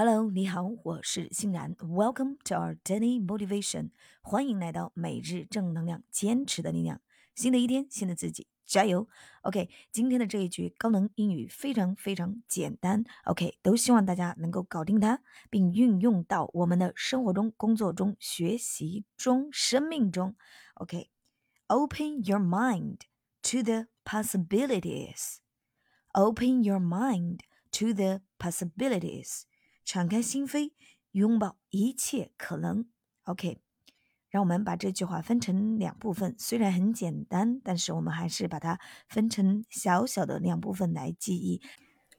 Hello，你好，我是欣然。Welcome to our daily motivation，欢迎来到每日正能量，坚持的力量。新的一天，新的自己，加油！OK，今天的这一句高能英语非常非常简单。OK，都希望大家能够搞定它，并运用到我们的生活中、工作中、学习中、生命中。OK，Open your mind to the possibilities. Open your mind to the possibilities. 敞开心扉，拥抱一切可能。OK，让我们把这句话分成两部分。虽然很简单，但是我们还是把它分成小小的两部分来记忆。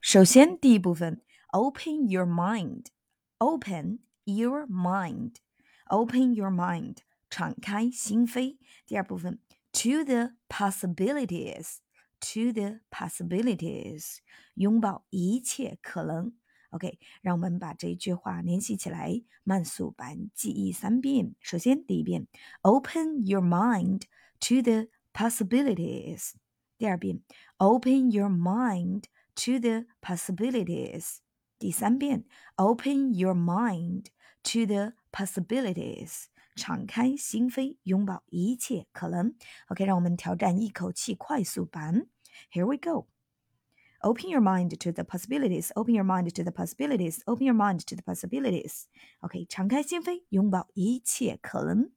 首先，第一部分，Open your mind，Open your mind，Open your mind，敞开心扉。第二部分，To the possibilities，To the possibilities，拥抱一切可能。OK，让我们把这一句话联系起来，慢速版记忆三遍。首先，第一遍，Open your mind to the possibilities。第二遍，Open your mind to the possibilities。第三遍，Open your mind to the possibilities。敞开心扉，拥抱一切可能。OK，让我们挑战一口气快速版。Here we go。Open your mind to the possibilities. Open your mind to the possibilities. Open your mind to the possibilities. OK，敞开心扉，拥抱一切可能。